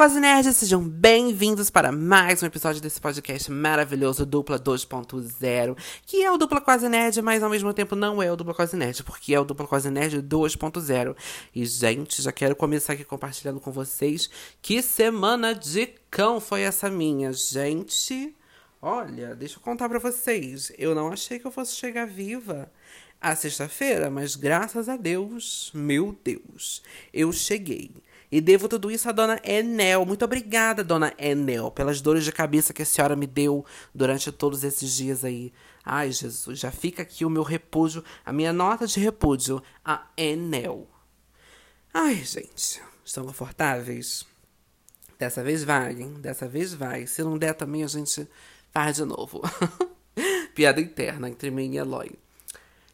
quase nerds, sejam bem-vindos para mais um episódio desse podcast maravilhoso Dupla 2.0, que é o Dupla Quase Nerd, mas ao mesmo tempo não é o Dupla Quase Nerd, porque é o Dupla Quase Nerd 2.0. E gente, já quero começar aqui compartilhando com vocês que semana de cão foi essa minha, gente. Olha, deixa eu contar para vocês, eu não achei que eu fosse chegar viva a sexta-feira, mas graças a Deus, meu Deus, eu cheguei. E devo tudo isso à dona Enel. Muito obrigada, dona Enel, pelas dores de cabeça que a senhora me deu durante todos esses dias aí. Ai, Jesus, já fica aqui o meu repúdio, a minha nota de repúdio a Enel. Ai, gente, estão confortáveis? Dessa vez vai, hein? Dessa vez vai. Se não der também, a gente faz de novo. Piada interna entre mim e Eloy.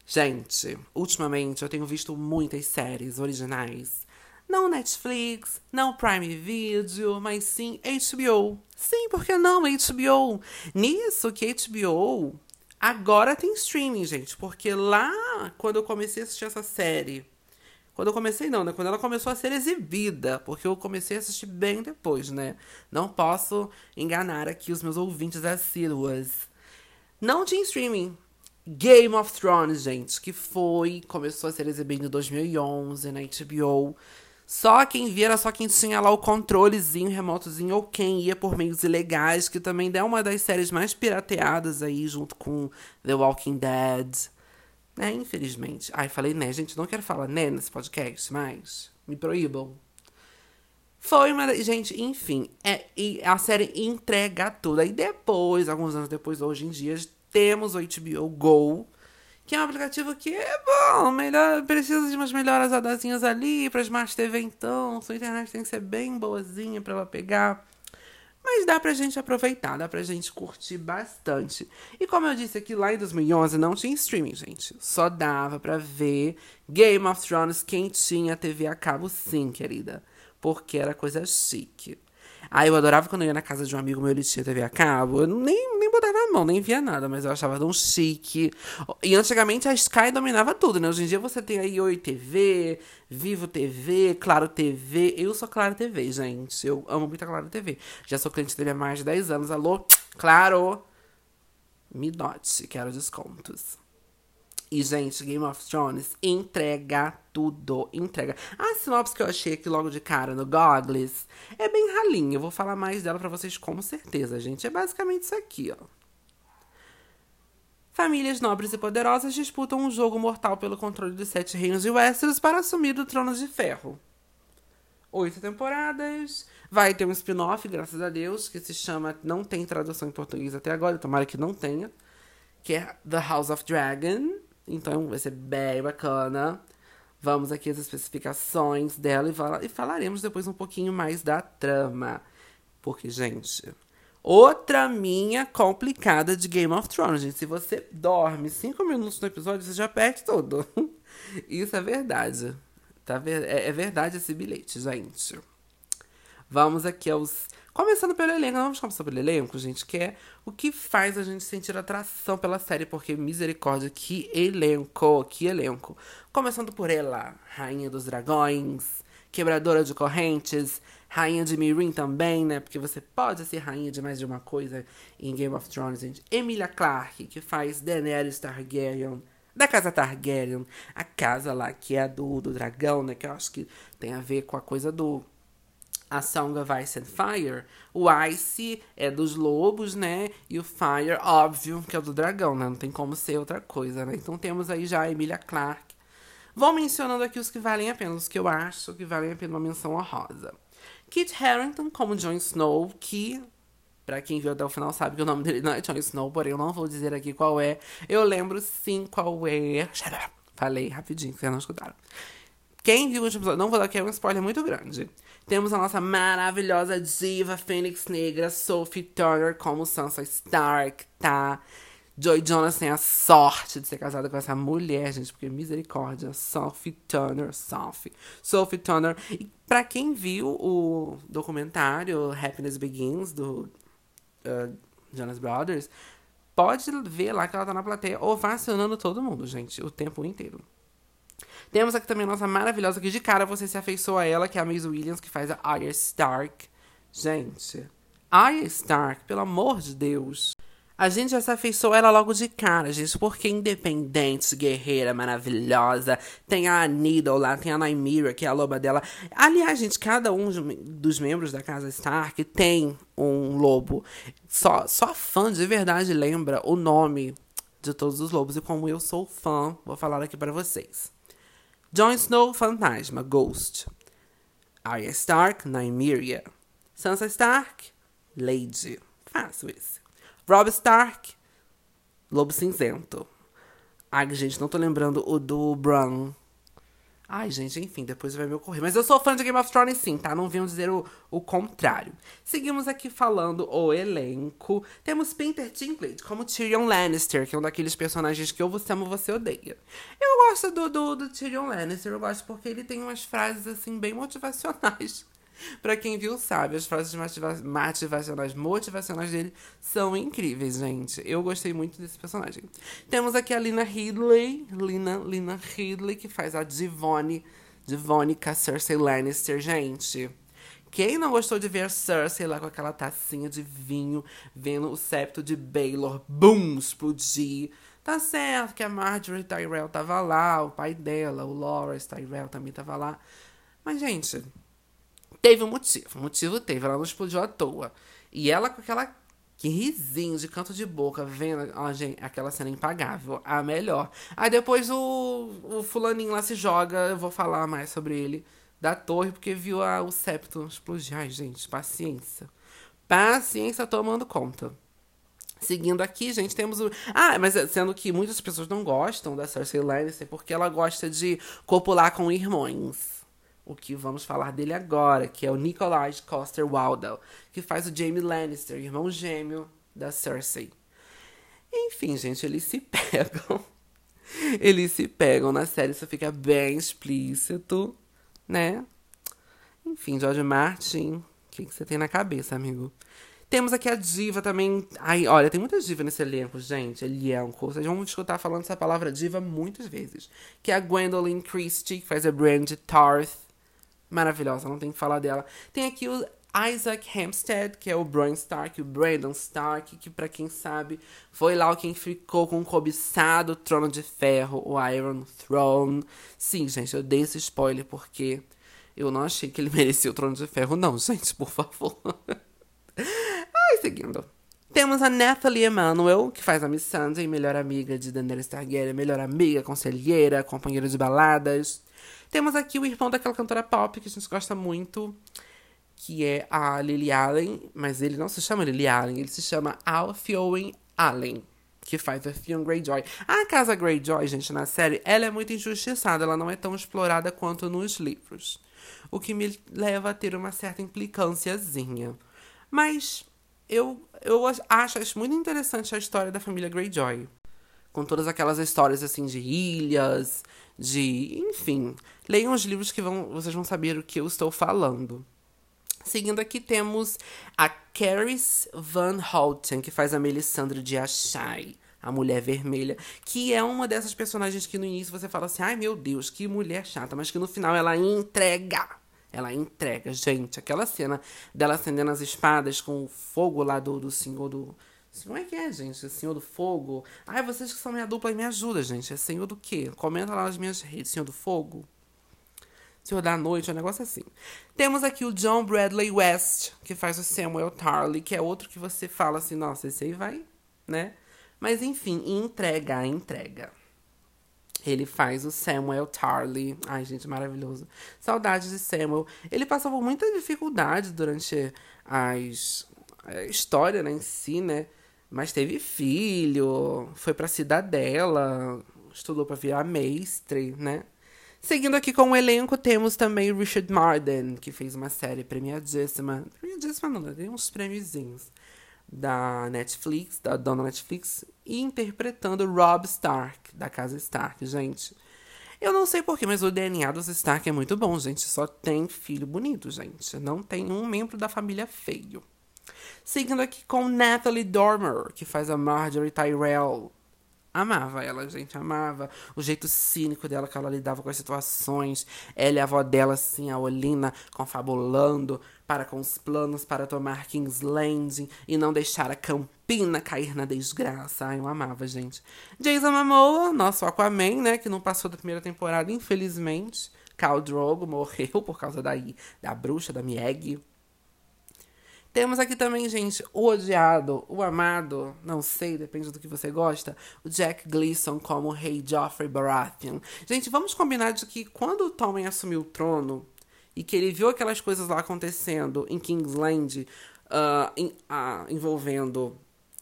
Gente, ultimamente eu tenho visto muitas séries originais não Netflix, não Prime Video, mas sim HBO. Sim, por que não HBO? Nisso que HBO agora tem streaming, gente. Porque lá, quando eu comecei a assistir essa série. Quando eu comecei, não, né? Quando ela começou a ser exibida. Porque eu comecei a assistir bem depois, né? Não posso enganar aqui os meus ouvintes assíduas. Não tinha streaming. Game of Thrones, gente, que foi, começou a ser exibido em 2011 na HBO. Só quem via era só quem tinha lá o controlezinho remotozinho ou quem ia por meios ilegais, que também é uma das séries mais pirateadas aí, junto com The Walking Dead. É, infelizmente. Ai, falei né, gente, não quero falar né nesse podcast, mas me proíbam. Foi uma. Gente, enfim, é, e a série entrega tudo. Aí depois, alguns anos depois, hoje em dia, temos o HBO Go que é um aplicativo que é bom, melhor, precisa de umas melhoras adazinhas ali para Smart TV então, sua internet tem que ser bem boazinha para ela pegar. Mas dá pra gente aproveitar, dá pra gente curtir bastante. E como eu disse aqui lá em 2011, não tinha streaming, gente. Só dava pra ver Game of Thrones quem tinha TV a cabo sim, querida. Porque era coisa chique. Ah, eu adorava quando eu ia na casa de um amigo meu, ele tinha TV a cabo. Eu nem, nem botava a mão, nem via nada, mas eu achava tão chique. E antigamente a Sky dominava tudo, né? Hoje em dia você tem aí Oi TV, Vivo TV, Claro TV. Eu sou Claro TV, gente. Eu amo muito a Claro TV. Já sou cliente dele há mais de 10 anos. Alô, Claro! Me note, quero descontos. E, gente, Game of Thrones entrega tudo. Entrega. A sinopse que eu achei aqui logo de cara no Goggles é bem ralinha. Eu vou falar mais dela para vocês com certeza, gente. É basicamente isso aqui, ó. Famílias nobres e poderosas disputam um jogo mortal pelo controle dos sete reinos de Westeros para assumir o trono de ferro. Oito temporadas. Vai ter um spin-off, graças a Deus, que se chama. Não tem tradução em português até agora, tomara que não tenha. Que é The House of Dragon. Então vai ser bem bacana. Vamos aqui às especificações dela e, e falaremos depois um pouquinho mais da trama. Porque, gente, outra minha complicada de Game of Thrones, gente. Se você dorme cinco minutos no episódio, você já perde tudo. Isso é verdade. Tá, é, é verdade esse bilhete, gente. Vamos aqui aos Começando pelo elenco, vamos começar pelo elenco, gente, que é o que faz a gente sentir atração pela série, porque misericórdia, que elenco, que elenco. Começando por ela, Rainha dos Dragões, Quebradora de Correntes, Rainha de Mirin também, né? Porque você pode ser rainha de mais de uma coisa em Game of Thrones, gente. Emilia Clarke, que faz Daenerys Targaryen, da casa Targaryen, a casa lá que é do, do dragão, né? Que eu acho que tem a ver com a coisa do a Song of Ice and Fire, o Ice é dos lobos, né? E o Fire, óbvio, que é do dragão, né? Não tem como ser outra coisa, né? Então temos aí já a Emilia Clarke. Vou mencionando aqui os que valem a pena, os que eu acho que valem a pena uma menção honrosa. Kit Harington como Jon Snow, que, para quem viu até o final, sabe que o nome dele não é Jon Snow, porém eu não vou dizer aqui qual é. Eu lembro sim qual é. Falei rapidinho, vocês não escutaram. Quem viu o último episódio, não vou dar aqui, é um spoiler muito grande. Temos a nossa maravilhosa diva Fênix Negra, Sophie Turner, como Sansa Stark, tá? Joy Jonas tem a sorte de ser casada com essa mulher, gente, porque misericórdia. Sophie Turner, Sophie. Sophie Turner. E pra quem viu o documentário Happiness Begins, do uh, Jonas Brothers, pode ver lá que ela tá na plateia ovacionando todo mundo, gente, o tempo inteiro. Temos aqui também a nossa maravilhosa, que de cara você se afeiçoa a ela, que é a Maisie Williams, que faz a Arya Stark. Gente, Arya Stark, pelo amor de Deus. A gente já se afeiçoou ela logo de cara, gente, porque independente, guerreira maravilhosa. Tem a Needle lá, tem a Nymeria, que é a loba dela. Aliás, gente, cada um dos membros da casa Stark tem um lobo. Só, só fã de verdade lembra o nome de todos os lobos. E como eu sou fã, vou falar aqui para vocês. Jon Snow, fantasma, Ghost. Arya Stark, Nymeria. Sansa Stark, Lady. Fácil esse. Rob Stark, Lobo Cinzento. Ai, gente, não tô lembrando o do Bran. Ai, gente, enfim, depois vai me ocorrer. Mas eu sou fã de Game of Thrones, sim, tá? Não venham dizer o, o contrário. Seguimos aqui falando o elenco. Temos Peter Dinklage como Tyrion Lannister, que é um daqueles personagens que ou você ama ou você odeia. Eu gosto do, do, do Tyrion Lannister, eu gosto porque ele tem umas frases, assim, bem motivacionais. Pra quem viu, sabe, as frases motivacionais, motivacionais dele são incríveis, gente. Eu gostei muito desse personagem. Temos aqui a Lina Ridley, Lina, Lina Ridley, que faz a Divone, Divonica Cersei Lannister, gente. Quem não gostou de ver a Cersei lá com aquela tacinha de vinho, vendo o septo de Baelor, boom, explodir. Tá certo que a Marjorie Tyrell tava lá, o pai dela, o Loras Tyrell também tava lá. Mas, gente, Teve um motivo. Motivo teve. Ela não explodiu à toa. E ela com aquela que risinho de canto de boca, vendo ó, gente, aquela cena impagável, a melhor. Aí depois o, o fulaninho lá se joga, eu vou falar mais sobre ele, da torre, porque viu a, o septo explodir. Ai, gente, paciência. Paciência tomando conta. Seguindo aqui, gente, temos o. Ah, mas sendo que muitas pessoas não gostam da Cersei Lannister porque ela gosta de copular com irmãos o que vamos falar dele agora, que é o Nikolai Coster Waldau, que faz o Jaime Lannister, irmão gêmeo da Cersei. Enfim, gente, eles se pegam. Eles se pegam na série, isso fica bem explícito, né? Enfim, George Martin, o que, que você tem na cabeça, amigo? Temos aqui a diva também. Ai, olha, tem muita diva nesse elenco, gente. Elenco. Vocês vão escutar falando essa palavra diva muitas vezes. Que é a Gwendolyn Christie, que faz a Brand Tarth maravilhosa, não tem que falar dela. Tem aqui o Isaac Hampstead, que é o Bran Stark, o Brandon Stark, que para quem sabe foi lá quem ficou com o cobiçado trono de ferro, o Iron Throne. Sim, gente, eu dei esse spoiler porque eu não achei que ele merecia o trono de ferro, não, gente, por favor. Ai, seguindo. Temos a Natalie Emanuel, que faz a Miss Sunday, melhor amiga de Daenerys Targaryen, melhor amiga, conselheira, companheira de baladas. Temos aqui o irmão daquela cantora pop que a gente gosta muito, que é a Lily Allen, mas ele não se chama Lily Allen, ele se chama Alfioen Allen, que faz a Theon Greyjoy. A casa Greyjoy, gente, na série, ela é muito injustiçada, ela não é tão explorada quanto nos livros. O que me leva a ter uma certa implicânciazinha. Mas eu, eu acho, acho muito interessante a história da família Greyjoy. Com todas aquelas histórias assim de ilhas, de. Enfim. Leiam os livros que vão, vocês vão saber o que eu estou falando. Seguindo aqui temos a Caris Van Houten, que faz a Melisandre de Ashai, a Mulher Vermelha, que é uma dessas personagens que no início você fala assim, ai meu Deus, que mulher chata, mas que no final ela entrega. Ela entrega, gente. Aquela cena dela acendendo as espadas com o fogo lá do, do senhor do, como é que é, gente? Senhor do Fogo? Ai, vocês que são minha dupla, me ajuda, gente. É Senhor do quê? Comenta lá nas minhas redes. Senhor do Fogo? Senhor da Noite, é um negócio assim. Temos aqui o John Bradley West, que faz o Samuel Tarly, que é outro que você fala assim, nossa, esse aí vai, né? Mas enfim, entrega, entrega. Ele faz o Samuel Tarly. Ai, gente, maravilhoso. Saudades de Samuel. Ele passou por muita dificuldade durante as, a história né, em si, né? Mas teve filho, foi pra cidadela, estudou para virar mestre, né? Seguindo aqui com o elenco, temos também Richard Marden, que fez uma série premiadíssima. Premiadíssima não, tem uns prêmiozinhos. Da Netflix, da dona Netflix, e interpretando Rob Stark, da casa Stark, gente. Eu não sei porquê, mas o DNA dos Stark é muito bom, gente. Só tem filho bonito, gente. Não tem um membro da família feio. Seguindo aqui com Natalie Dormer, que faz a Marjorie Tyrell. amava ela, gente, amava. O jeito cínico dela que ela lidava com as situações. Ela e a avó dela, assim, a Olina, confabulando para com os planos para tomar King's Landing e não deixar a Campina cair na desgraça. Ai, eu amava, gente. Jason Momoa, nosso Aquaman, né, que não passou da primeira temporada, infelizmente. Khal Drogo morreu por causa daí, da bruxa, da Mieg. Temos aqui também, gente, o odiado, o amado, não sei, depende do que você gosta, o Jack Gleason como rei Joffrey Baratheon. Gente, vamos combinar de que quando o Tommen assumiu o trono e que ele viu aquelas coisas lá acontecendo em Kingsland, uh, em, uh, envolvendo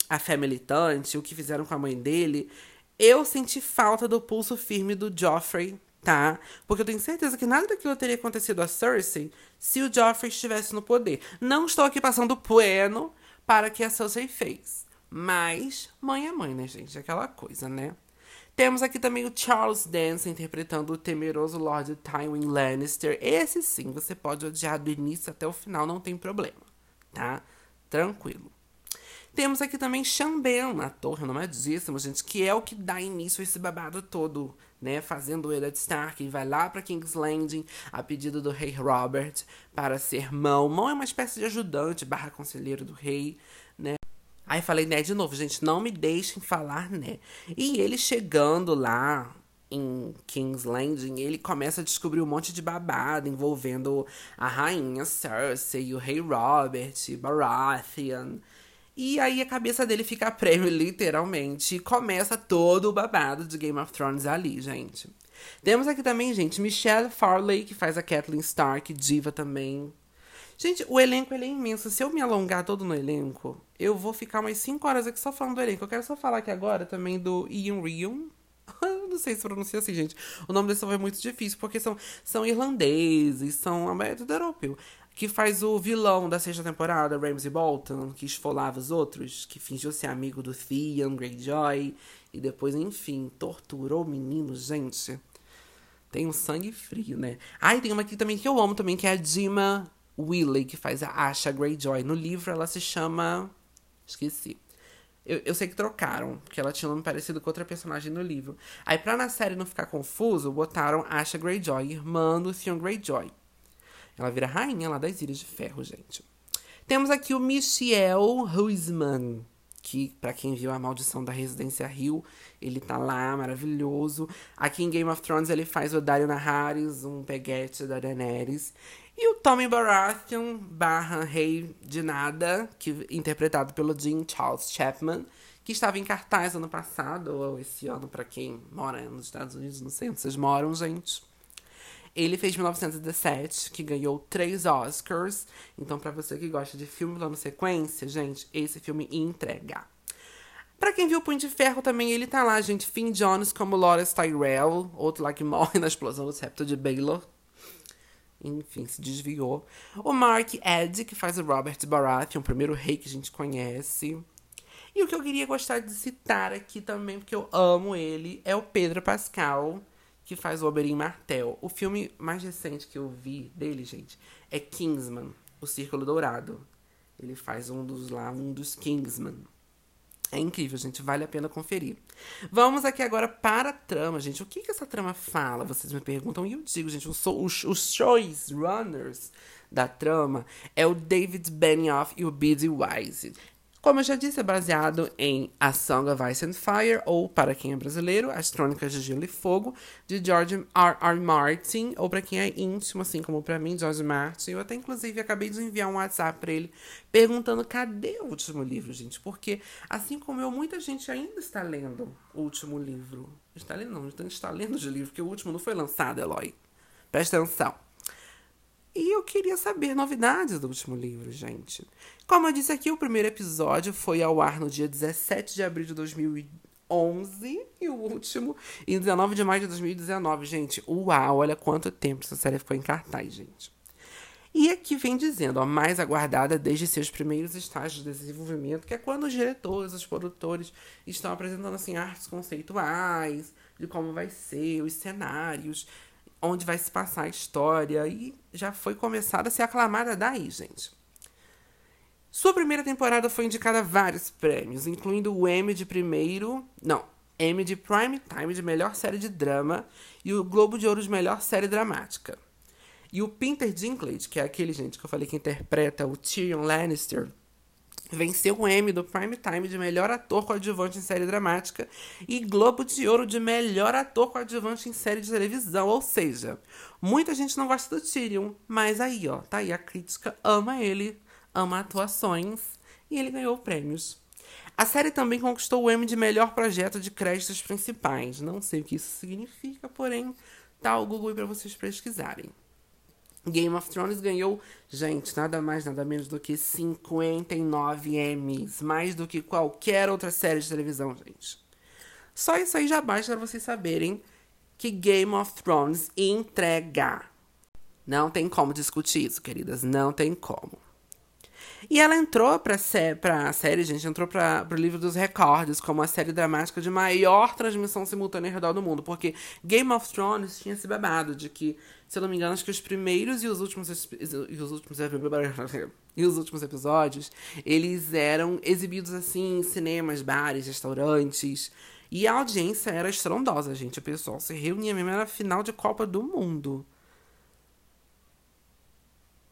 a fé militante, o que fizeram com a mãe dele, eu senti falta do pulso firme do Joffrey tá? Porque eu tenho certeza que nada daquilo teria acontecido a Cersei se o Joffrey estivesse no poder. Não estou aqui passando pueno para que a Cersei fez. Mas mãe é mãe, né, gente? Aquela coisa, né? Temos aqui também o Charles Dance interpretando o temeroso Lord Tywin Lannister. Esse sim, você pode odiar do início até o final, não tem problema, tá? Tranquilo. Temos aqui também Xambel, ator renomadíssimo, gente, que é o que dá início a esse babado todo, né? Fazendo o Eddard Stark, e vai lá para King's Landing a pedido do rei Robert para ser mão. Mão é uma espécie de ajudante barra conselheiro do rei, né? Aí falei né de novo, gente, não me deixem falar né. E ele chegando lá em King's Landing, ele começa a descobrir um monte de babado envolvendo a rainha Cersei, o rei Robert, Baratheon, e aí a cabeça dele fica a prêmio, literalmente. E começa todo o babado de Game of Thrones ali, gente. Temos aqui também, gente, Michelle Farley, que faz a Kathleen Stark, diva também. Gente, o elenco ele é imenso. Se eu me alongar todo no elenco, eu vou ficar umas 5 horas aqui só falando do elenco. Eu quero só falar aqui agora também do Ian Rion. não sei se pronuncia assim, gente. O nome desse é muito difícil, porque são, são irlandeses, são a maioria tudo europeu que faz o vilão da sexta temporada, Ramsey Bolton, que esfolava os outros, que fingiu ser amigo do Theon Greyjoy e depois, enfim, torturou o menino, gente. Tem um sangue frio, né? Ah, e tem uma aqui também que eu amo também, que é a Dima Willey, que faz a Asha Greyjoy. No livro ela se chama... Esqueci. Eu, eu sei que trocaram, porque ela tinha um nome parecido com outra personagem no livro. Aí, pra na série não ficar confuso, botaram Asha Greyjoy, irmã do Theon Greyjoy. Ela vira rainha lá das Ilhas de Ferro, gente. Temos aqui o Michel Huisman, que para quem viu a Maldição da Residência Rio, ele tá lá, maravilhoso. Aqui em Game of Thrones ele faz o Dario Naharis, um peguete da Daenerys. E o Tommy Baratheon, barra Rei de Nada, que, interpretado pelo Jean Charles Chapman, que estava em cartaz ano passado, ou esse ano para quem mora nos Estados Unidos, não sei onde vocês moram, gente. Ele fez 1917, que ganhou três Oscars. Então, para você que gosta de filme plano sequência, gente, esse filme entrega. Pra quem viu o Punho de Ferro também, ele tá lá, gente. Finn Jones como Loras Tyrell, outro lá que morre na explosão do septo de Baylor. Enfim, se desviou. O Mark Eddy, que faz o Robert Baratheon, o primeiro rei que a gente conhece. E o que eu queria gostar de citar aqui também, porque eu amo ele, é o Pedro Pascal que faz o Oberyn Martel. O filme mais recente que eu vi dele, gente, é Kingsman, O Círculo Dourado. Ele faz um dos lá, um dos Kingsman. É incrível, gente, vale a pena conferir. Vamos aqui agora para a trama, gente. O que, que essa trama fala? Vocês me perguntam. E eu digo, gente, os, os, choice runners da trama é o David Benioff e o B.D. Wise. Como eu já disse, é baseado em A Song of Ice and Fire, ou, para quem é brasileiro, As Crônicas de Gelo e Fogo, de George R. R. Martin, ou para quem é íntimo, assim como para mim, George Martin. Eu até, inclusive, acabei de enviar um WhatsApp para ele, perguntando cadê o último livro, gente. Porque, assim como eu, muita gente ainda está lendo o último livro. Está lendo, não, está lendo de livro, porque o último não foi lançado, Eloy. Presta atenção. E eu queria saber novidades do último livro, gente. Como eu disse aqui, o primeiro episódio foi ao ar no dia 17 de abril de 2011 e o último em 19 de maio de 2019, gente. Uau, olha quanto tempo essa série ficou em cartaz, gente. E aqui vem dizendo, a mais aguardada desde seus primeiros estágios de desenvolvimento, que é quando os diretores, os produtores estão apresentando assim artes conceituais de como vai ser, os cenários, onde vai se passar a história e já foi começada a ser aclamada daí, gente. Sua primeira temporada foi indicada a vários prêmios, incluindo o Emmy de primeiro. Não, Emmy de Prime Time de melhor série de drama e o Globo de Ouro de melhor série dramática. E o Peter Dinklage, que é aquele gente que eu falei que interpreta o Tyrion Lannister, venceu o Emmy do Prime Time de melhor ator coadjuvante em série dramática e Globo de Ouro de melhor ator coadjuvante em série de televisão. Ou seja, muita gente não gosta do Tyrion, mas aí, ó, tá aí a crítica ama ele, ama atuações e ele ganhou prêmios. A série também conquistou o Emmy de melhor projeto de créditos principais. Não sei o que isso significa, porém, tá o Google pra vocês pesquisarem. Game of Thrones ganhou, gente, nada mais, nada menos do que 59 Emmys. Mais do que qualquer outra série de televisão, gente. Só isso aí já basta para vocês saberem que Game of Thrones entrega. Não tem como discutir isso, queridas. Não tem como. E ela entrou pra, sé pra série, gente, entrou pra, pro livro dos recordes como a série dramática de maior transmissão simultânea ao redor do mundo. Porque Game of Thrones tinha esse babado de que, se eu não me engano, acho que os primeiros e os últimos, e os últimos, e os últimos episódios, eles eram exibidos assim em cinemas, bares, restaurantes. E a audiência era estrondosa, gente. O pessoal se reunia mesmo, era final de Copa do Mundo.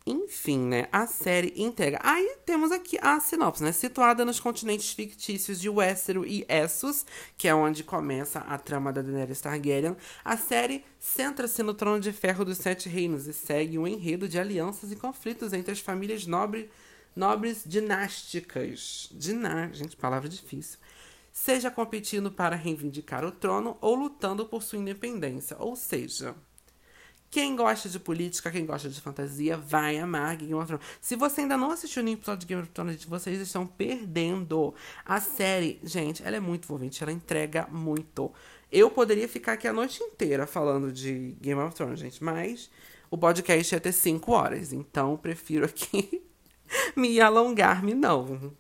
Enfim, né? A série integra. Aí temos aqui a sinopse, né? Situada nos continentes fictícios de Westeros e Essos, que é onde começa a trama da Daenerys Targaryen, a série centra-se no trono de ferro dos Sete Reinos e segue um enredo de alianças e conflitos entre as famílias nobre, nobres dinásticas. Diná... Gente, palavra difícil. Seja competindo para reivindicar o trono ou lutando por sua independência. Ou seja, quem gosta de política, quem gosta de fantasia, vai amar Game of Thrones. Se você ainda não assistiu nenhum episódio de Game of Thrones, vocês estão perdendo. A série, gente, ela é muito envolvente, ela entrega muito. Eu poderia ficar aqui a noite inteira falando de Game of Thrones, gente, mas o podcast ia ter 5 horas, então prefiro aqui me alongar-me não.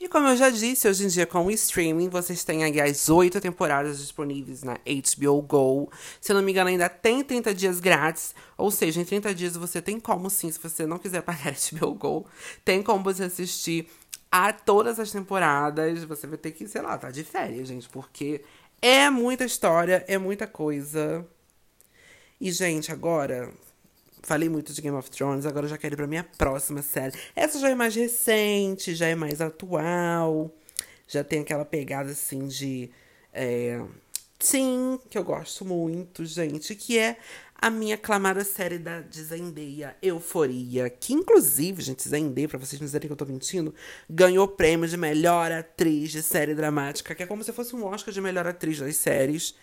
E como eu já disse, hoje em dia com o streaming, vocês têm aí as oito temporadas disponíveis na HBO Go. Se eu não me engano, ainda tem 30 dias grátis. Ou seja, em 30 dias você tem como sim, se você não quiser pagar HBO Go, tem como você assistir a todas as temporadas. Você vai ter que, sei lá, tá de férias, gente, porque é muita história, é muita coisa. E, gente, agora, Falei muito de Game of Thrones, agora eu já quero ir pra minha próxima série. Essa já é mais recente, já é mais atual. Já tem aquela pegada assim de. É, sim, que eu gosto muito, gente, que é a minha aclamada série da, de Zendaya, Euforia. Que, inclusive, gente, Zendaya, pra vocês não dizerem que eu tô mentindo, ganhou o prêmio de melhor atriz de série dramática, que é como se fosse um Oscar de melhor atriz das séries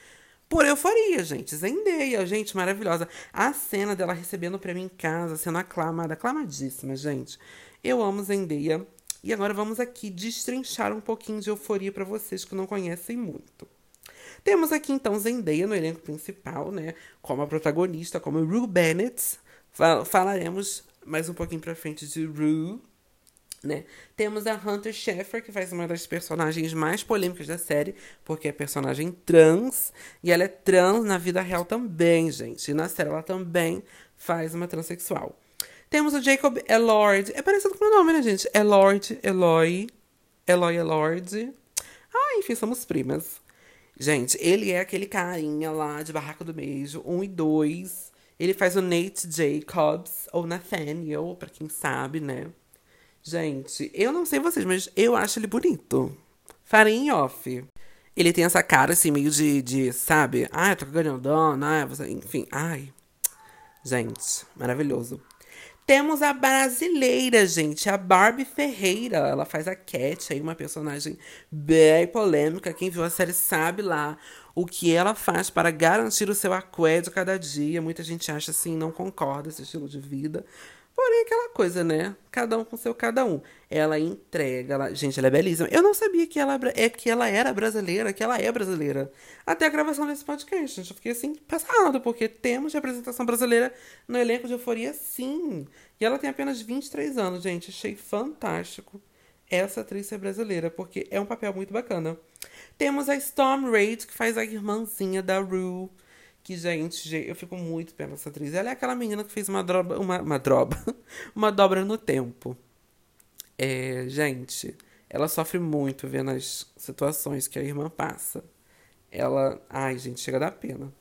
por euforia, gente. Zendaya, gente, maravilhosa. A cena dela recebendo o prêmio em casa, sendo aclamada, aclamadíssima, gente. Eu amo Zendaya. E agora vamos aqui destrinchar um pouquinho de euforia para vocês que não conhecem muito. Temos aqui então Zendaya no elenco principal, né? Como a protagonista, como Rue Bennett. Falaremos mais um pouquinho pra frente de Rue né? Temos a Hunter Schafer, que faz uma das personagens mais polêmicas da série, porque é personagem trans, e ela é trans na vida real também, gente. E na série ela também faz uma transexual. Temos o Jacob Elord, é parecido com o meu nome, né, gente? Elord, Eloy, Eloy Elord. Ah, enfim, somos primas. Gente, ele é aquele carinha lá de Barraca do Beijo, 1 um e 2. Ele faz o Nate Jacobs, ou Nathaniel, pra quem sabe, né? Gente, eu não sei vocês, mas eu acho ele bonito. Em off. Ele tem essa cara, assim, meio de, de sabe? Ai, tô ganhando, ai, você... enfim, ai. Gente, maravilhoso. Temos a brasileira, gente, a Barbie Ferreira. Ela faz a Cat, aí uma personagem bem polêmica. Quem viu a série sabe lá o que ela faz para garantir o seu aqué de cada dia. Muita gente acha assim, não concorda esse estilo de vida. Porém, aquela coisa, né? Cada um com seu cada um. Ela entrega, ela... gente, ela é belíssima. Eu não sabia que ela, é, que ela era brasileira, que ela é brasileira. Até a gravação desse podcast, gente. Eu fiquei assim, passado, porque temos representação brasileira no elenco de Euforia, sim. E ela tem apenas 23 anos, gente. Achei fantástico essa atriz ser brasileira, porque é um papel muito bacana. Temos a Storm Reid, que faz a irmãzinha da Rue que, gente, eu fico muito pela essa atriz. Ela é aquela menina que fez uma droba, uma, uma droba, uma dobra no tempo. É, gente, ela sofre muito vendo as situações que a irmã passa. Ela. Ai, gente, chega a dar pena.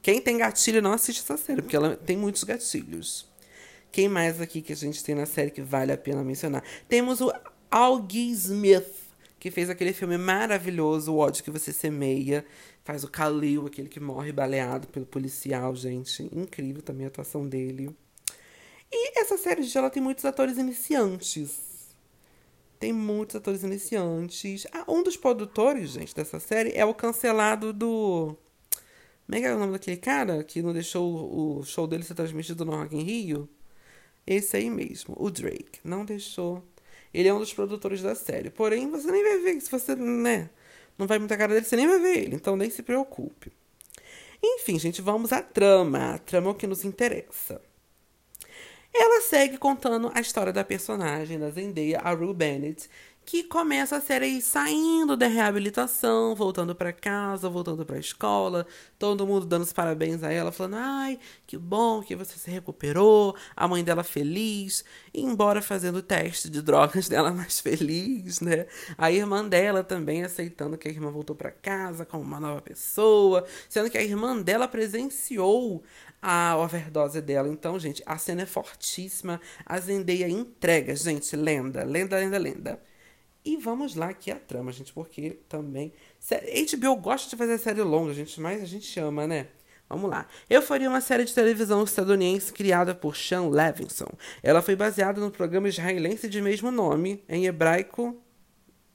Quem tem gatilho não assiste essa série, porque ela tem muitos gatilhos. Quem mais aqui que a gente tem na série que vale a pena mencionar? Temos o Augie Smith, que fez aquele filme maravilhoso, O ódio que você semeia. Faz o Khalil, aquele que morre baleado pelo policial, gente. Incrível também a atuação dele. E essa série, gente, ela tem muitos atores iniciantes. Tem muitos atores iniciantes. Ah, um dos produtores, gente, dessa série é o cancelado do como é que é o nome daquele cara que não deixou o show dele ser transmitido no Rock in Rio? Esse aí mesmo, o Drake. Não deixou. Ele é um dos produtores da série. Porém, você nem vai ver. Se você, né, não vai muita cara dele, você nem vai ver ele. Então, nem se preocupe. Enfim, gente, vamos à trama. A trama é o que nos interessa. Ela segue contando a história da personagem da Zendaya, a Rue Bennett, que começa a série saindo da reabilitação, voltando para casa, voltando para a escola, todo mundo dando os parabéns a ela, falando: "Ai, que bom que você se recuperou". A mãe dela feliz, embora fazendo o teste de drogas dela mais feliz, né? A irmã dela também aceitando que a irmã voltou para casa como uma nova pessoa, sendo que a irmã dela presenciou a overdose dela. Então, gente, a cena é fortíssima. A Zendaya entrega, gente, lenda, lenda, lenda, lenda. E vamos lá que é a trama, gente, porque também. HBO gosta de fazer série longa, gente, mas a gente chama, né? Vamos lá. Eu faria uma série de televisão estadunidense criada por Sean Levinson. Ela foi baseada no programa israelense de mesmo nome, em hebraico.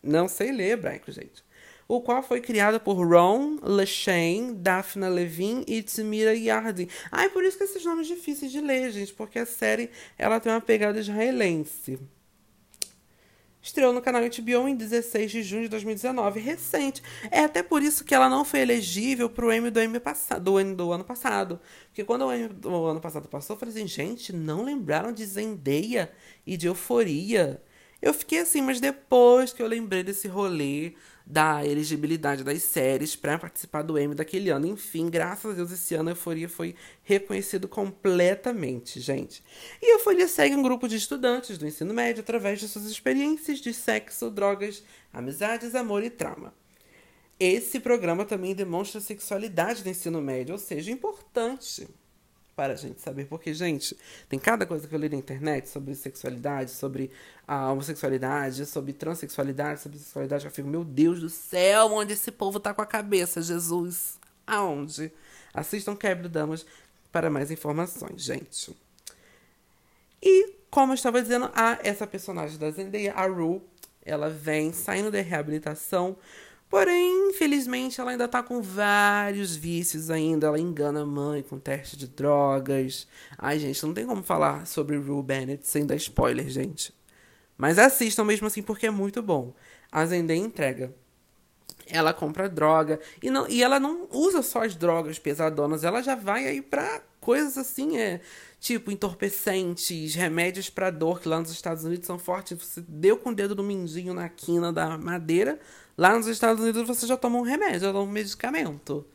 Não sei ler hebraico, gente. O qual foi criado por Ron LeShane, Daphna Levine e Tmira Yardi. Ah, é por isso que esses nomes difíceis de ler, gente, porque a série ela tem uma pegada israelense. Estreou no canal HBO em 16 de junho de 2019, recente. É até por isso que ela não foi elegível para o Emmy do, Emmy do, do ano passado. Porque quando o Emmy do ano passado passou, eu falei assim, gente, não lembraram de Zendaya e de Euforia? Eu fiquei assim, mas depois que eu lembrei desse rolê da elegibilidade das séries para participar do Emmy daquele ano. Enfim, graças a Deus, esse ano a Euforia foi reconhecido completamente, gente. E a Euforia segue um grupo de estudantes do ensino médio através de suas experiências de sexo, drogas, amizades, amor e trauma. Esse programa também demonstra a sexualidade do ensino médio, ou seja, importante para a gente saber. Porque, gente, tem cada coisa que eu li na internet sobre sexualidade, sobre a homossexualidade, sobre transexualidade, sobre sexualidade. Eu fico, meu Deus do céu, onde esse povo tá com a cabeça, Jesus? Aonde? Assistam Quebra Damas para mais informações, gente. E, como eu estava dizendo, a essa personagem da Zendaya, a Ru, ela vem saindo da reabilitação Porém, infelizmente, ela ainda tá com vários vícios ainda. Ela engana a mãe com teste de drogas. Ai, gente, não tem como falar sobre Rue Bennett sem dar spoiler, gente. Mas assistam mesmo assim porque é muito bom. A Zendaya entrega. Ela compra droga e, não, e ela não usa só as drogas pesadonas, ela já vai aí pra coisas assim, é tipo entorpecentes, remédios para dor, que lá nos Estados Unidos são fortes. Você deu com o dedo no mindinho na quina da madeira, Lá nos Estados Unidos você já toma um remédio, já toma um medicamento.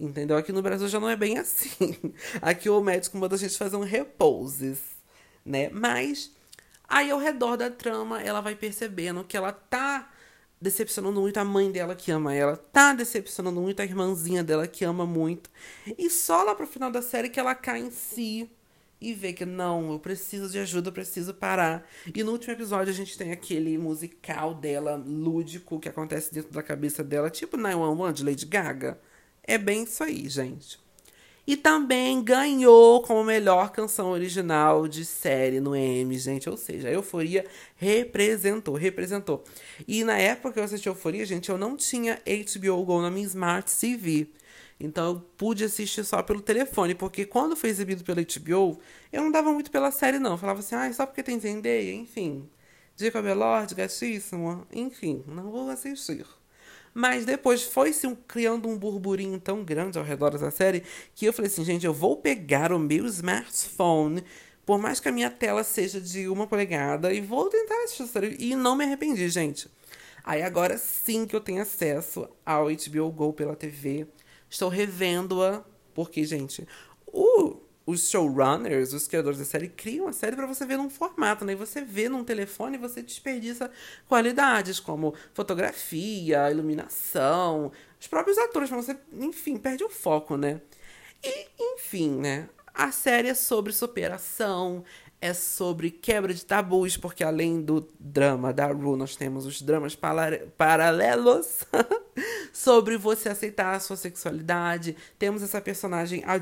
Entendeu? Aqui no Brasil já não é bem assim. Aqui o médico manda a gente fazer um repouses, né? Mas aí ao redor da trama ela vai percebendo que ela tá decepcionando muito a mãe dela que ama ela, tá decepcionando muito a irmãzinha dela que ama muito. E só lá pro final da série que ela cai em si e vê que não, eu preciso de ajuda, eu preciso parar. E no último episódio a gente tem aquele musical dela, lúdico, que acontece dentro da cabeça dela, tipo 911 de Lady Gaga. É bem isso aí, gente. E também ganhou como melhor canção original de série no Emmy, gente. Ou seja, a Euforia representou, representou. E na época que eu assisti Euforia, gente, eu não tinha HBO Go na minha Smart TV. Então eu pude assistir só pelo telefone, porque quando foi exibido pela HBO, eu não dava muito pela série, não. Eu falava assim, ah, só porque tem Zendaya, enfim. Jacob Elord, gatíssimo, enfim, não vou assistir. Mas depois foi-se um, criando um burburinho tão grande ao redor da série que eu falei assim, gente, eu vou pegar o meu smartphone, por mais que a minha tela seja de uma polegada, e vou tentar assistir série. E não me arrependi, gente. Aí agora sim que eu tenho acesso ao HBO Go pela TV. Estou revendo-a, porque, gente, o os showrunners, os criadores da série, criam a série para você ver num formato, né? E você vê num telefone e você desperdiça qualidades como fotografia, iluminação, os próprios atores, mas você, enfim, perde o foco, né? E, enfim, né? A série é sobre superação, é sobre quebra de tabus, porque além do drama da Ru, nós temos os dramas paralelos sobre você aceitar a sua sexualidade. Temos essa personagem, a,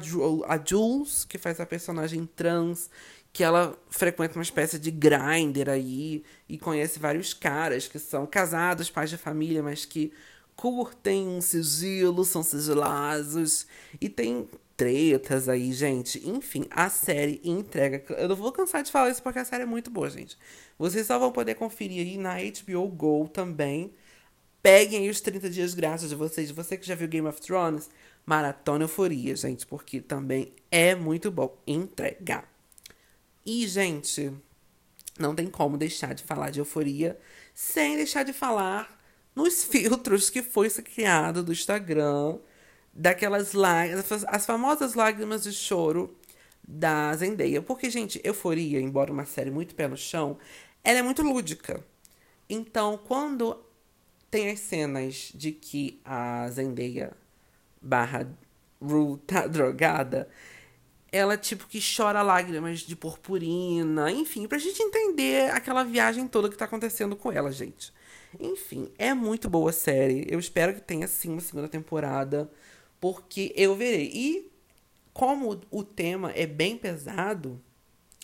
Jules, que faz a personagem trans, que ela frequenta uma espécie de grinder aí e conhece vários caras que são casados, pais de família, mas que curtem um sigilo, são sigilosos. E tem tretas aí, gente. Enfim, a série entrega. Eu não vou cansar de falar isso porque a série é muito boa, gente. Vocês só vão poder conferir aí na HBO Go também. Peguem aí os 30 dias grátis de vocês. Você que já viu Game of Thrones, maratona euforia, gente, porque também é muito bom entregar. E, gente, não tem como deixar de falar de euforia sem deixar de falar nos filtros que foi criado do Instagram daquelas lágrimas, as famosas lágrimas de choro da Zendaya. Porque, gente, Euforia, embora uma série muito pé no chão, ela é muito lúdica. Então, quando tem as cenas de que a Zendaya barra Rue tá drogada, ela tipo que chora lágrimas de purpurina, enfim, pra gente entender aquela viagem toda que tá acontecendo com ela, gente. Enfim, é muito boa a série. Eu espero que tenha sim uma segunda temporada porque eu verei. E como o tema é bem pesado,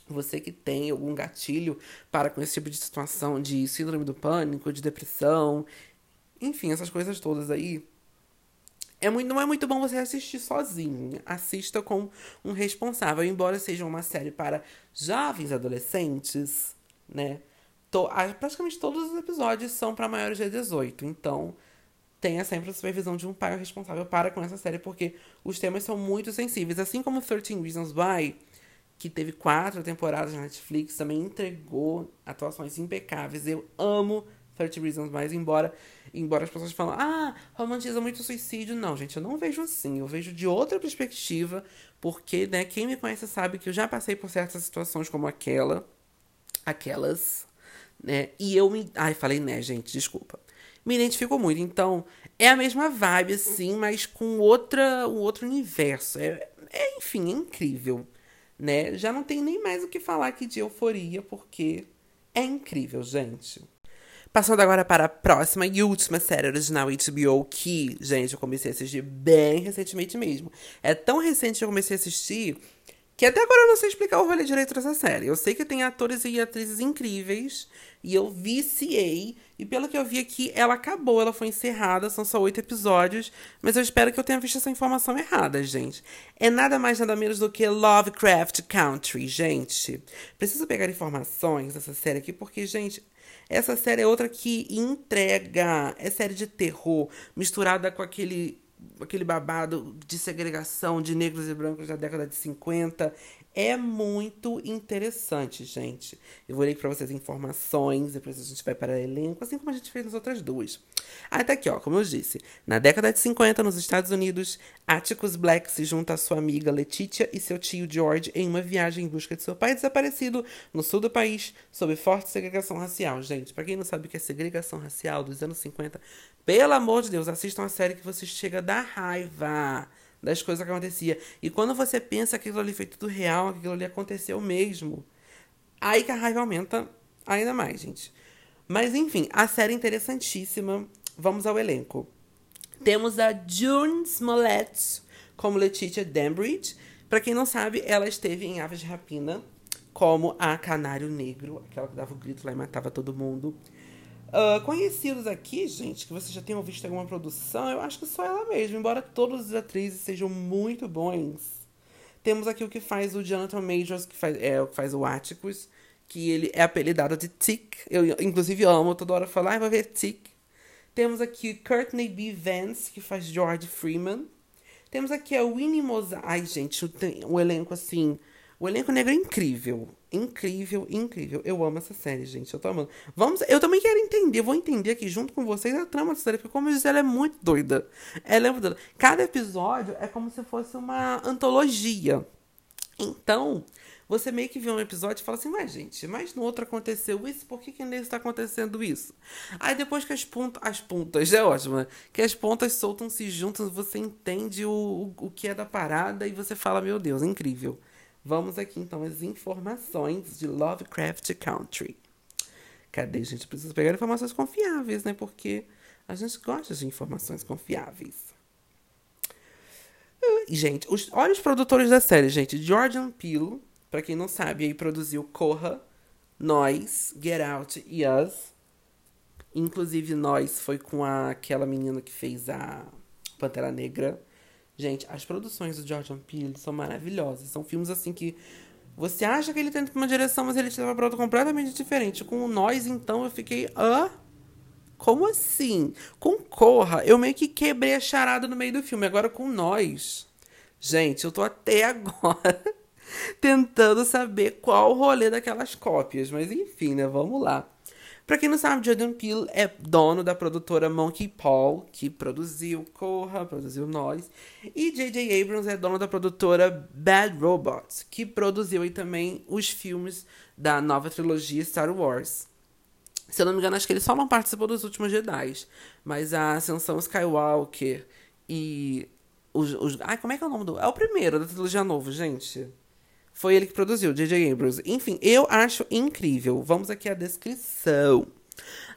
você que tem algum gatilho para com esse tipo de situação de síndrome do pânico, de depressão, enfim, essas coisas todas aí. É muito, não é muito bom você assistir sozinho. Assista com um responsável. Embora seja uma série para jovens adolescentes, né? To, praticamente todos os episódios são para maiores de 18. Então, tenha sempre a supervisão de um pai responsável para com essa série, porque os temas são muito sensíveis. Assim como 13 Reasons Why, que teve quatro temporadas na Netflix, também entregou atuações impecáveis. Eu amo 30 Reasons Why, embora, embora as pessoas falam, ah, romantiza muito o suicídio. Não, gente, eu não vejo assim. Eu vejo de outra perspectiva, porque, né, quem me conhece sabe que eu já passei por certas situações como aquela, aquelas, né, e eu me... Ai, falei né, gente, desculpa me identifico muito. Então, é a mesma vibe, assim, mas com outra, um outro universo. É, é, enfim, é incrível. Né? Já não tem nem mais o que falar aqui de euforia, porque é incrível, gente. Passando agora para a próxima e última série original HBO, que, gente, eu comecei a assistir bem recentemente mesmo. É tão recente que eu comecei a assistir que até agora eu não sei explicar o rolê direito dessa série. Eu sei que tem atores e atrizes incríveis. E eu viciei. E pelo que eu vi aqui, ela acabou, ela foi encerrada. São só oito episódios. Mas eu espero que eu tenha visto essa informação errada, gente. É nada mais, nada menos do que Lovecraft Country, gente. Preciso pegar informações dessa série aqui, porque, gente. Essa série é outra que entrega. É série de terror, misturada com aquele aquele babado de segregação de negros e brancos da década de 50. É muito interessante, gente. Eu vou ler para vocês informações, depois a gente vai para elenco, assim como a gente fez nas outras duas. Ah, tá aqui, ó, como eu disse. Na década de 50, nos Estados Unidos, Atticus Black se junta à sua amiga Letitia e seu tio George em uma viagem em busca de seu pai desaparecido no sul do país, sob forte segregação racial. Gente, para quem não sabe o que é segregação racial dos anos 50, pelo amor de Deus, assistam a série que você chega a dar raiva das coisas que acontecia. E quando você pensa que aquilo ali foi tudo real, que aquilo ali aconteceu mesmo, aí que a raiva aumenta ainda mais, gente. Mas enfim, a série é interessantíssima. Vamos ao elenco. Temos a June Smollett como Letitia Dambridge. Para quem não sabe, ela esteve em Aves de Rapina como a Canário Negro, aquela que dava o grito lá e matava todo mundo. Uh, conhecidos aqui, gente, que vocês já tenham visto alguma produção, eu acho que só ela mesma, embora todas as atrizes sejam muito bons. Temos aqui o que faz o Jonathan Majors, que faz, é o que faz o Atticus, que ele é apelidado de Tick. Eu, inclusive, amo toda hora falar, ah, vai ver Tick. Temos aqui Courtney B. Vance, que faz George Freeman. Temos aqui a Winnie Mozart. Ai, gente, o, o elenco, assim, o elenco negro é incrível. Incrível, incrível. Eu amo essa série, gente. Eu tô amando. Vamos, eu também quero entender, vou entender aqui junto com vocês a trama dessa série, porque, como eu disse, ela é muito doida. Ela é muito doida. Cada episódio é como se fosse uma antologia. Então, você meio que vê um episódio e fala assim, mas gente, mas no outro aconteceu isso, por que, que nesse está acontecendo isso? Aí depois que as pontas, as pontas, é ótimo, né? Que as pontas soltam-se juntas, você entende o, o, o que é da parada e você fala, meu Deus, incrível. Vamos aqui então as informações de Lovecraft Country. Cadê, gente? Preciso pegar informações confiáveis, né? Porque a gente gosta de informações confiáveis. Gente, os, olha os produtores da série, gente. Jordan Peele, pra quem não sabe, aí produziu Corra, Nós, Get Out e Us. Inclusive, Nós foi com a, aquela menina que fez a Pantera Negra. Gente, as produções do Jordan Peele são maravilhosas. São filmes assim que você acha que ele tenta uma direção, mas ele te leva pra outra completamente diferente. Com o Nós, então, eu fiquei. Hã? Como assim? Com Corra, eu meio que quebrei a charada no meio do filme. Agora com Nós. Gente, eu tô até agora tentando saber qual o rolê daquelas cópias. Mas enfim, né? Vamos lá. Pra quem não sabe, Jordan Peele é dono da produtora Monkey Paw, que produziu Corra, produziu Nós. E J.J. Abrams é dono da produtora Bad Robots, que produziu aí também os filmes da nova trilogia Star Wars. Se eu não me engano, acho que ele só não participou dos últimos Jedi. Mas a Ascensão Skywalker e os, os. Ai, como é que é o nome do. É o primeiro da trilogia novo, gente. Foi ele que produziu, J.J. Abrams. Enfim, eu acho incrível. Vamos aqui à descrição.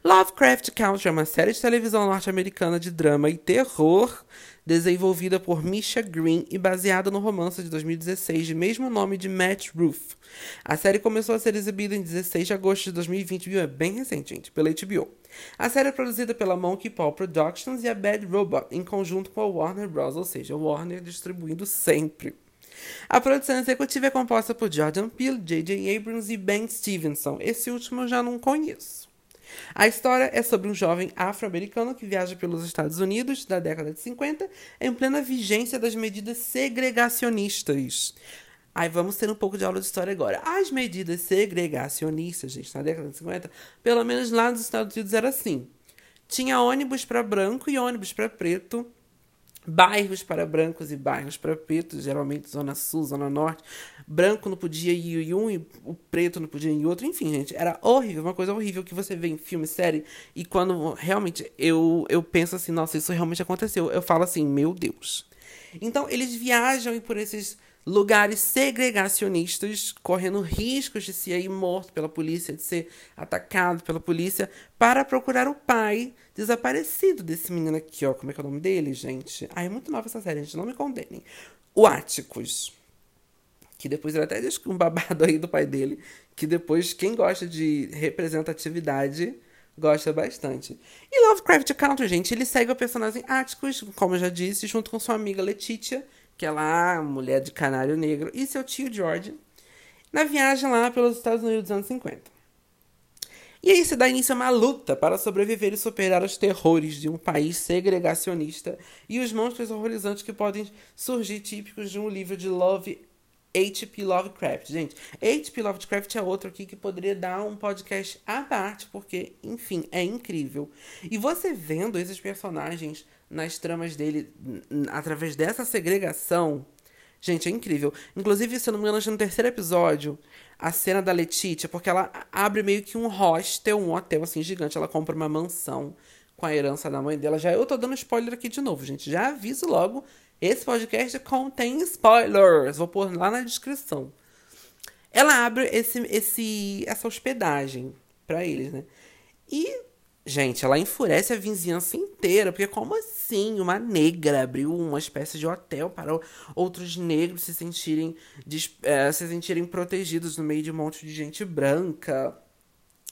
Lovecraft Country é uma série de televisão norte-americana de drama e terror desenvolvida por Misha Green e baseada no romance de 2016 de mesmo nome de Matt Ruth. A série começou a ser exibida em 16 de agosto de 2020, viu? É bem recente, gente, pela HBO. A série é produzida pela Monkey Paw Productions e a Bad Robot, em conjunto com a Warner Bros., ou seja, Warner distribuindo sempre. A produção executiva é composta por Jordan Peele, J.J. Abrams e Ben Stevenson. Esse último eu já não conheço. A história é sobre um jovem afro-americano que viaja pelos Estados Unidos da década de 50 em plena vigência das medidas segregacionistas. Aí vamos ter um pouco de aula de história agora. As medidas segregacionistas, gente, na década de 50, pelo menos lá nos Estados Unidos era assim. Tinha ônibus para branco e ônibus para preto bairros para brancos e bairros para pretos, geralmente zona sul, zona norte. Branco não podia ir em um e o preto não podia ir em outro. Enfim, gente, era horrível, uma coisa horrível que você vê em filme, série. E quando realmente eu, eu penso assim, nossa, isso realmente aconteceu, eu falo assim, meu Deus. Então, eles viajam por esses lugares segregacionistas, correndo riscos de ser morto pela polícia, de ser atacado pela polícia, para procurar o pai desaparecido desse menino aqui, ó. Como é que é o nome dele, gente? Ah, é muito nova essa série, gente, não me condenem. O Áticos. Que depois ele até diz um babado aí do pai dele, que depois quem gosta de representatividade gosta bastante. E Lovecraft Country, gente, ele segue o personagem Áticos, como eu já disse, junto com sua amiga Letitia, que é lá, mulher de canário negro, e seu tio George, na viagem lá pelos Estados Unidos dos anos 50. E aí se dá início a uma luta para sobreviver e superar os terrores de um país segregacionista e os monstros horrorizantes que podem surgir típicos de um livro de Love H.P. Lovecraft. Gente, H.P. Lovecraft é outro aqui que poderia dar um podcast à parte, porque, enfim, é incrível. E você vendo esses personagens nas tramas dele através dessa segregação, gente, é incrível. Inclusive, se eu não me engano, no terceiro episódio, a cena da Letitia, porque ela abre meio que um hostel, um hotel assim gigante, ela compra uma mansão com a herança da mãe dela. Já eu tô dando spoiler aqui de novo, gente. Já aviso logo esse podcast contém spoilers. Vou pôr lá na descrição. Ela abre esse, esse, essa hospedagem para eles, né? E, gente, ela enfurece a vizinhança inteira, porque como assim uma negra abriu uma espécie de hotel para outros negros se sentirem, é, se sentirem protegidos no meio de um monte de gente branca?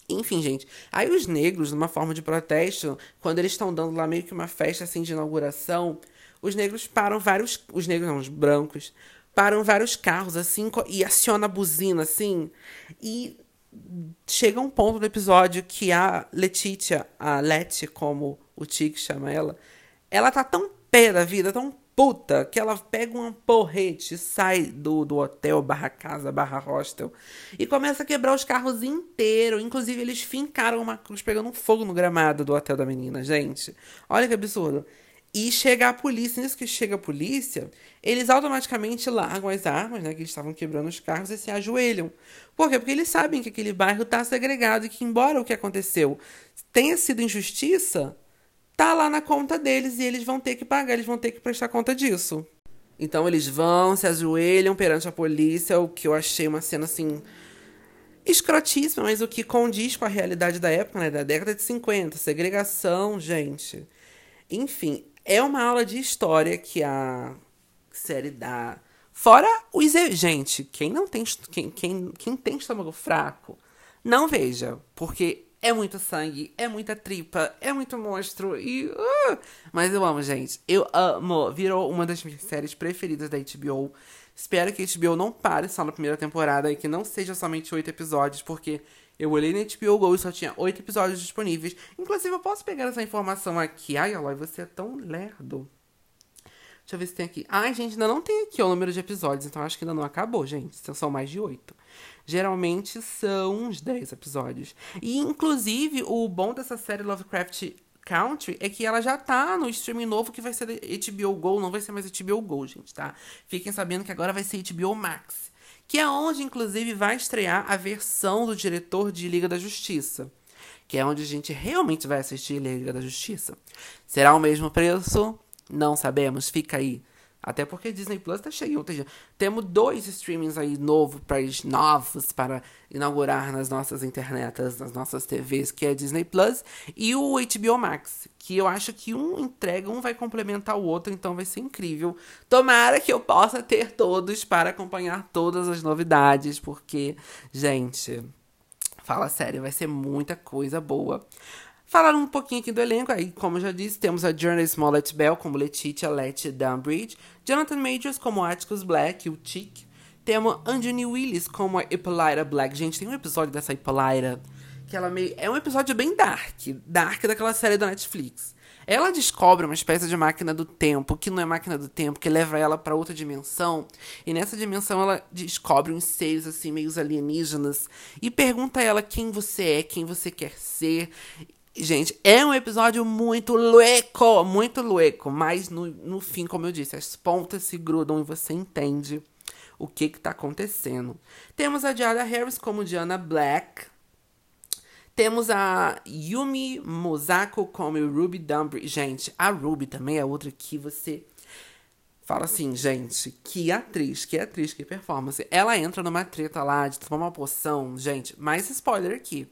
Enfim, gente. Aí os negros, numa forma de protesto, quando eles estão dando lá meio que uma festa assim de inauguração, os negros param vários. Os negros não, os brancos. Param vários carros, assim, e aciona a buzina, assim. E chega um ponto do episódio que a Letitia, a Leti, como o Tic chama ela, ela tá tão pé da vida, tão puta, que ela pega uma porrete, sai do, do hotel, barra casa, barra hostel, e começa a quebrar os carros inteiros. Inclusive, eles fincaram uma cruz pegando um fogo no gramado do hotel da menina, gente. Olha que absurdo. E chega a polícia, nisso que chega a polícia, eles automaticamente largam as armas, né? Que eles estavam quebrando os carros e se ajoelham. Por quê? Porque eles sabem que aquele bairro está segregado e que, embora o que aconteceu tenha sido injustiça, tá lá na conta deles e eles vão ter que pagar, eles vão ter que prestar conta disso. Então eles vão, se ajoelham perante a polícia, o que eu achei uma cena assim escrotíssima, mas o que condiz com a realidade da época, né, da década de 50, segregação, gente. Enfim, é uma aula de história que a série dá. Fora os. Gente, quem não tem. Quem, quem, quem tem estômago fraco, não veja. Porque é muito sangue, é muita tripa, é muito monstro e. Uh, mas eu amo, gente. Eu amo. Virou uma das minhas séries preferidas da HBO. Espero que a HBO não pare só na primeira temporada e que não seja somente oito episódios, porque eu olhei na HBO Go e só tinha oito episódios disponíveis. Inclusive, eu posso pegar essa informação aqui. Ai, Aloy, você é tão lerdo. Deixa eu ver se tem aqui. Ai, gente, ainda não tem aqui o número de episódios, então acho que ainda não acabou, gente. Então, são mais de oito. Geralmente são uns dez episódios. E, inclusive, o bom dessa série Lovecraft Country é que ela já tá no streaming novo que vai ser HBO Go, não vai ser mais HBO Go, gente, tá? Fiquem sabendo que agora vai ser HBO Max, que é onde inclusive vai estrear a versão do diretor de Liga da Justiça, que é onde a gente realmente vai assistir Liga da Justiça. Será o mesmo preço? Não sabemos, fica aí até porque Disney Plus tá cheio. Temos dois streamings aí novo pra, novos para inaugurar nas nossas internetas, nas nossas TVs, que é Disney Plus e o HBO Max. Que eu acho que um entrega, um vai complementar o outro, então vai ser incrível. Tomara que eu possa ter todos para acompanhar todas as novidades, porque, gente, fala sério, vai ser muita coisa boa. Falar um pouquinho aqui do elenco, aí, como já disse, temos a Journey Smollett Bell como Letitia Letty Dunbridge, Jonathan Majors como Atticus Black, o Chick, temos Anthony Willis como a Hippolyta Black. Gente, tem um episódio dessa Hippolyta que ela meio... É um episódio bem dark, dark daquela série da Netflix. Ela descobre uma espécie de máquina do tempo, que não é máquina do tempo, que leva ela para outra dimensão. E nessa dimensão ela descobre uns seres assim meio alienígenas e pergunta a ela quem você é, quem você quer ser. Gente, é um episódio muito lueco, muito lueco, mas no, no fim, como eu disse, as pontas se grudam e você entende o que que tá acontecendo. Temos a Diana Harris como Diana Black. Temos a Yumi Mosako como Ruby Dumbry. Gente, a Ruby também é outra que você fala assim, gente, que atriz, que atriz, que performance. Ela entra numa treta lá de tomar uma poção, gente, mais spoiler aqui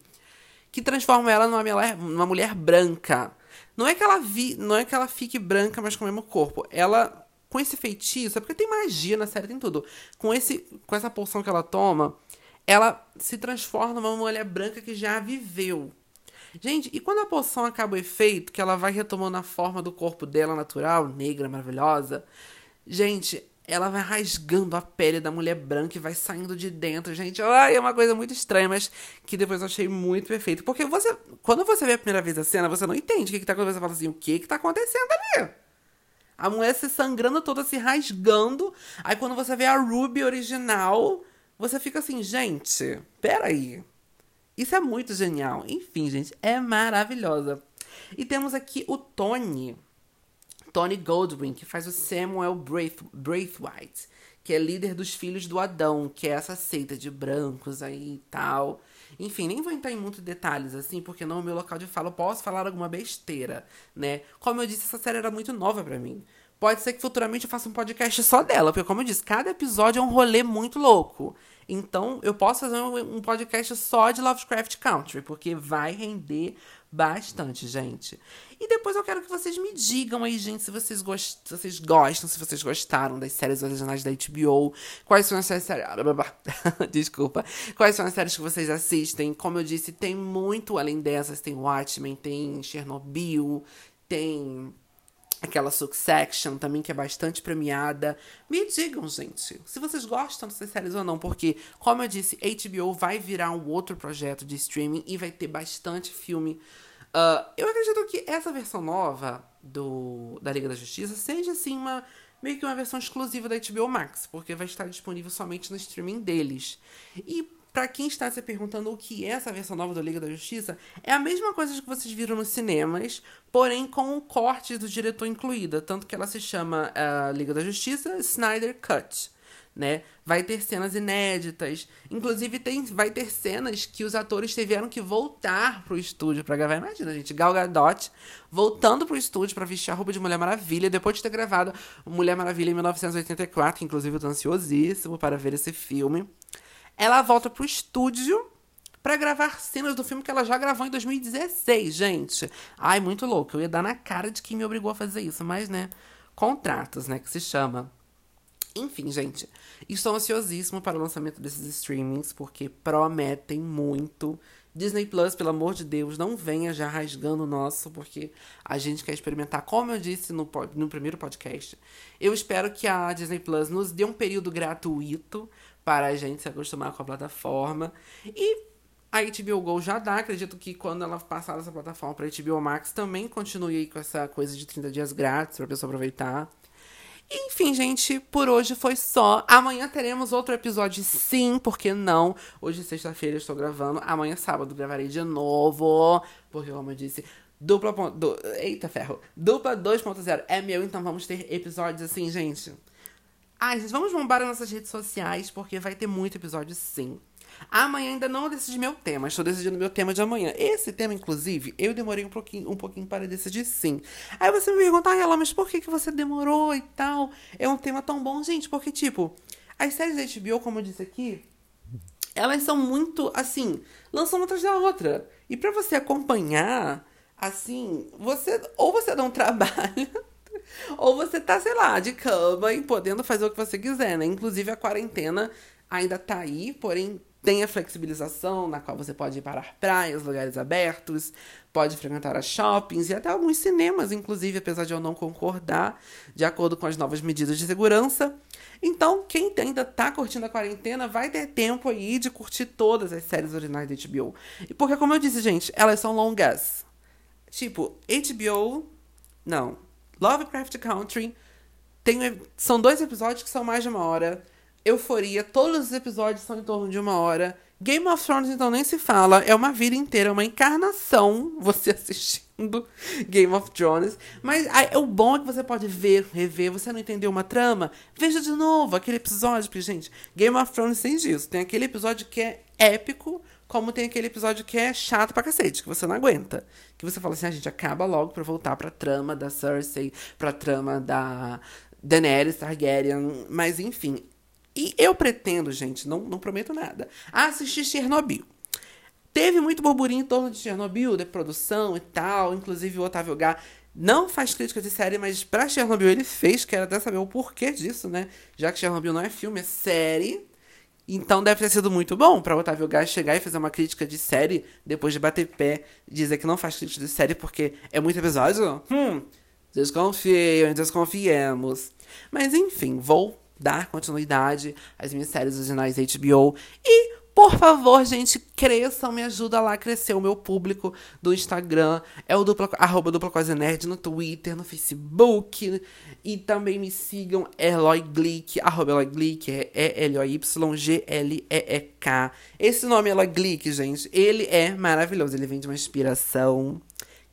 que transforma ela numa mulher, numa mulher branca. Não é que ela vi, não é que ela fique branca, mas com o mesmo corpo. Ela com esse feitiço, é porque tem magia na série, tem tudo. Com esse com essa poção que ela toma, ela se transforma numa mulher branca que já viveu. Gente, e quando a poção acaba o efeito, que ela vai retomando a forma do corpo dela natural, negra, maravilhosa, gente, ela vai rasgando a pele da mulher branca e vai saindo de dentro, gente. Ai, é uma coisa muito estranha, mas que depois eu achei muito perfeito. Porque você, quando você vê a primeira vez a cena, você não entende o que, que tá acontecendo. Você fala assim, o que que tá acontecendo ali? A mulher se sangrando toda, se rasgando. Aí quando você vê a Ruby original, você fica assim, gente, peraí. Isso é muito genial. Enfim, gente, é maravilhosa. E temos aqui o Tony Tony Goldwyn, que faz o Samuel Braithwaite, que é líder dos Filhos do Adão, que é essa seita de brancos aí e tal. Enfim, nem vou entrar em muitos detalhes, assim, porque não é o meu local de fala. Eu posso falar alguma besteira, né? Como eu disse, essa série era muito nova para mim. Pode ser que futuramente eu faça um podcast só dela, porque, como eu disse, cada episódio é um rolê muito louco. Então, eu posso fazer um podcast só de Lovecraft Country, porque vai render bastante, gente. E depois eu quero que vocês me digam aí, gente, se vocês, gost... se vocês gostam, se vocês gostaram das séries originais da HBO, quais são as séries. Desculpa. Quais são as séries que vocês assistem? Como eu disse, tem muito além dessas. Tem Watchmen, tem Chernobyl, tem aquela Succession também, que é bastante premiada. Me digam, gente, se vocês gostam dessas séries ou não, porque, como eu disse, HBO vai virar um outro projeto de streaming e vai ter bastante filme Uh, eu acredito que essa versão nova do, da Liga da Justiça seja, assim, uma meio que uma versão exclusiva da HBO Max, porque vai estar disponível somente no streaming deles. E Pra quem está se perguntando o que é essa versão nova do Liga da Justiça, é a mesma coisa que vocês viram nos cinemas, porém com o corte do diretor incluída. Tanto que ela se chama uh, Liga da Justiça Snyder Cut. Né? Vai ter cenas inéditas. Inclusive, tem, vai ter cenas que os atores tiveram que voltar pro estúdio para gravar. Imagina, gente, Gal Gadot voltando pro estúdio para vestir a roupa de Mulher Maravilha, depois de ter gravado Mulher Maravilha em 1984, que inclusive eu tô ansiosíssimo para ver esse filme ela volta pro estúdio para gravar cenas do filme que ela já gravou em 2016, gente. Ai, muito louco. Eu ia dar na cara de quem me obrigou a fazer isso, mas, né, contratos, né, que se chama. Enfim, gente, estou ansiosíssimo para o lançamento desses streamings, porque prometem muito. Disney Plus, pelo amor de Deus, não venha já rasgando o nosso, porque a gente quer experimentar. Como eu disse no, no primeiro podcast, eu espero que a Disney Plus nos dê um período gratuito para a gente se acostumar com a plataforma. E a HBO Go já dá, acredito que quando ela passar essa plataforma para a HBO Max também continue aí com essa coisa de 30 dias grátis para a pessoa aproveitar. Enfim, gente, por hoje foi só. Amanhã teremos outro episódio, sim, porque não? Hoje, sexta-feira, estou gravando. Amanhã, sábado, gravarei de novo. Porque, como eu disse, dupla. Du, eita, ferro. Dupla 2.0 é meu, então vamos ter episódios assim, gente. Ai, gente, vamos bombar nas nossas redes sociais, porque vai ter muito episódio sim. Amanhã ainda não decidi meu tema, estou decidindo meu tema de amanhã. Esse tema, inclusive, eu demorei um pouquinho, um pouquinho para decidir sim. Aí você me pergunta, ah, ela, mas por que, que você demorou e tal? É um tema tão bom, gente, porque, tipo, as séries da HBO, como eu disse aqui, elas são muito, assim, lançam uma atrás da outra. E para você acompanhar, assim, você, ou você dá um trabalho ou você tá, sei lá, de cama e podendo fazer o que você quiser, né? Inclusive a quarentena ainda tá aí, porém tem a flexibilização na qual você pode ir para praias, lugares abertos, pode frequentar as shoppings e até alguns cinemas, inclusive, apesar de eu não concordar, de acordo com as novas medidas de segurança. Então, quem ainda tá curtindo a quarentena vai ter tempo aí de curtir todas as séries originais da HBO. E porque, como eu disse, gente, elas são longas. Tipo, HBO. Não, Lovecraft Country tem, são dois episódios que são mais de uma hora. Euforia, todos os episódios são em torno de uma hora. Game of Thrones, então, nem se fala. É uma vida inteira, é uma encarnação você assistindo Game of Thrones. Mas aí, o bom é que você pode ver, rever. Você não entendeu uma trama? Veja de novo aquele episódio. Porque, gente, Game of Thrones tem disso. Tem aquele episódio que é épico, como tem aquele episódio que é chato pra cacete, que você não aguenta. Que você fala assim, a ah, gente acaba logo pra voltar pra trama da Cersei, pra trama da Daenerys Targaryen, mas enfim. E eu pretendo, gente, não, não prometo nada, assistir Chernobyl. Teve muito burburinho em torno de Chernobyl, de produção e tal, inclusive o Otávio Gá não faz críticas de série, mas pra Chernobyl ele fez, quero até saber o porquê disso, né? Já que Chernobyl não é filme, é série. Então deve ter sido muito bom para Otávio Gás chegar e fazer uma crítica de série depois de bater pé, dizer que não faz crítica de série porque é muito episódio. Hum, desconfiem, desconfiemos. Mas enfim, vou dar continuidade às minhas séries originais HBO e por favor, gente, cresçam, me ajuda lá a crescer o meu público do Instagram. É o dupla, arroba dupla quase nerd no Twitter, no Facebook. E também me sigam, Eloy Glick, arroba Eloy Glick, é E-L-O-Y-G-L-E-E-K. Esse nome Eloy Glick, gente, ele é maravilhoso. Ele vem de uma inspiração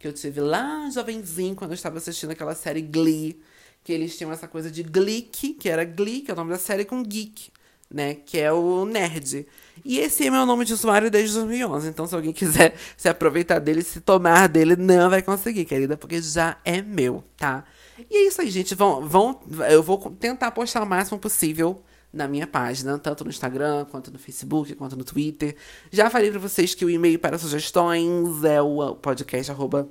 que eu tive lá jovenzinho, quando eu estava assistindo aquela série Glee. Que eles tinham essa coisa de Glick, que era Glee, que é o nome da série, com Geek né? Que é o nerd. E esse é meu nome de usuário desde 2011. Então, se alguém quiser se aproveitar dele, se tomar dele, não vai conseguir, querida, porque já é meu, tá? E é isso aí, gente. Vão, vão, eu vou tentar postar o máximo possível na minha página, tanto no Instagram, quanto no Facebook, quanto no Twitter. Já falei para vocês que o e-mail para sugestões é o podcast arroba...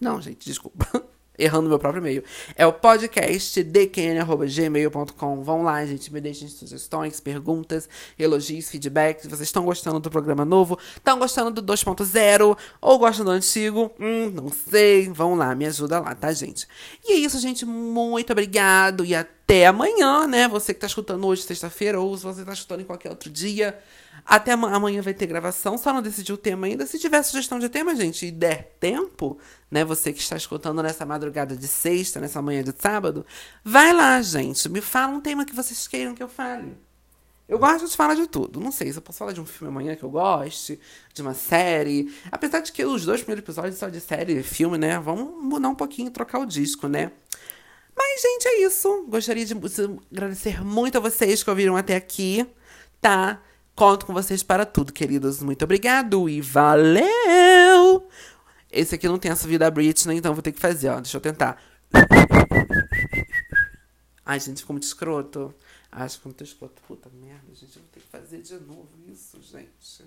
Não, gente, desculpa. errando meu próprio e-mail. É o podcast dkn.gmail.com. Vão lá, gente, me deixem sugestões, perguntas, elogios, feedbacks. Vocês estão gostando do programa novo? Estão gostando do 2.0? Ou gostam do antigo? Hum, não sei. Vão lá, me ajuda lá, tá, gente? E é isso, gente. Muito obrigado e até amanhã, né? Você que tá escutando hoje, sexta-feira, ou se você tá escutando em qualquer outro dia. Até amanhã vai ter gravação, só não decidiu o tema ainda. Se tiver sugestão de tema, gente, e der tempo, né? Você que está escutando nessa madrugada de sexta, nessa manhã de sábado, vai lá, gente. Me fala um tema que vocês queiram que eu fale. Eu gosto de falar de tudo. Não sei se eu posso falar de um filme amanhã que eu goste, de uma série. Apesar de que os dois primeiros episódios são de série e filme, né? Vamos mudar um pouquinho, trocar o disco, né? Mas, gente, é isso. Gostaria de agradecer muito a vocês que ouviram até aqui, tá? Conto com vocês para tudo, queridos. Muito obrigado e valeu! Esse aqui não tem essa vida Britney, então vou ter que fazer, ó. Deixa eu tentar. Ai, gente, ficou muito escroto. Acho que ficou muito escroto. Puta merda, gente. Eu vou ter que fazer de novo isso, gente.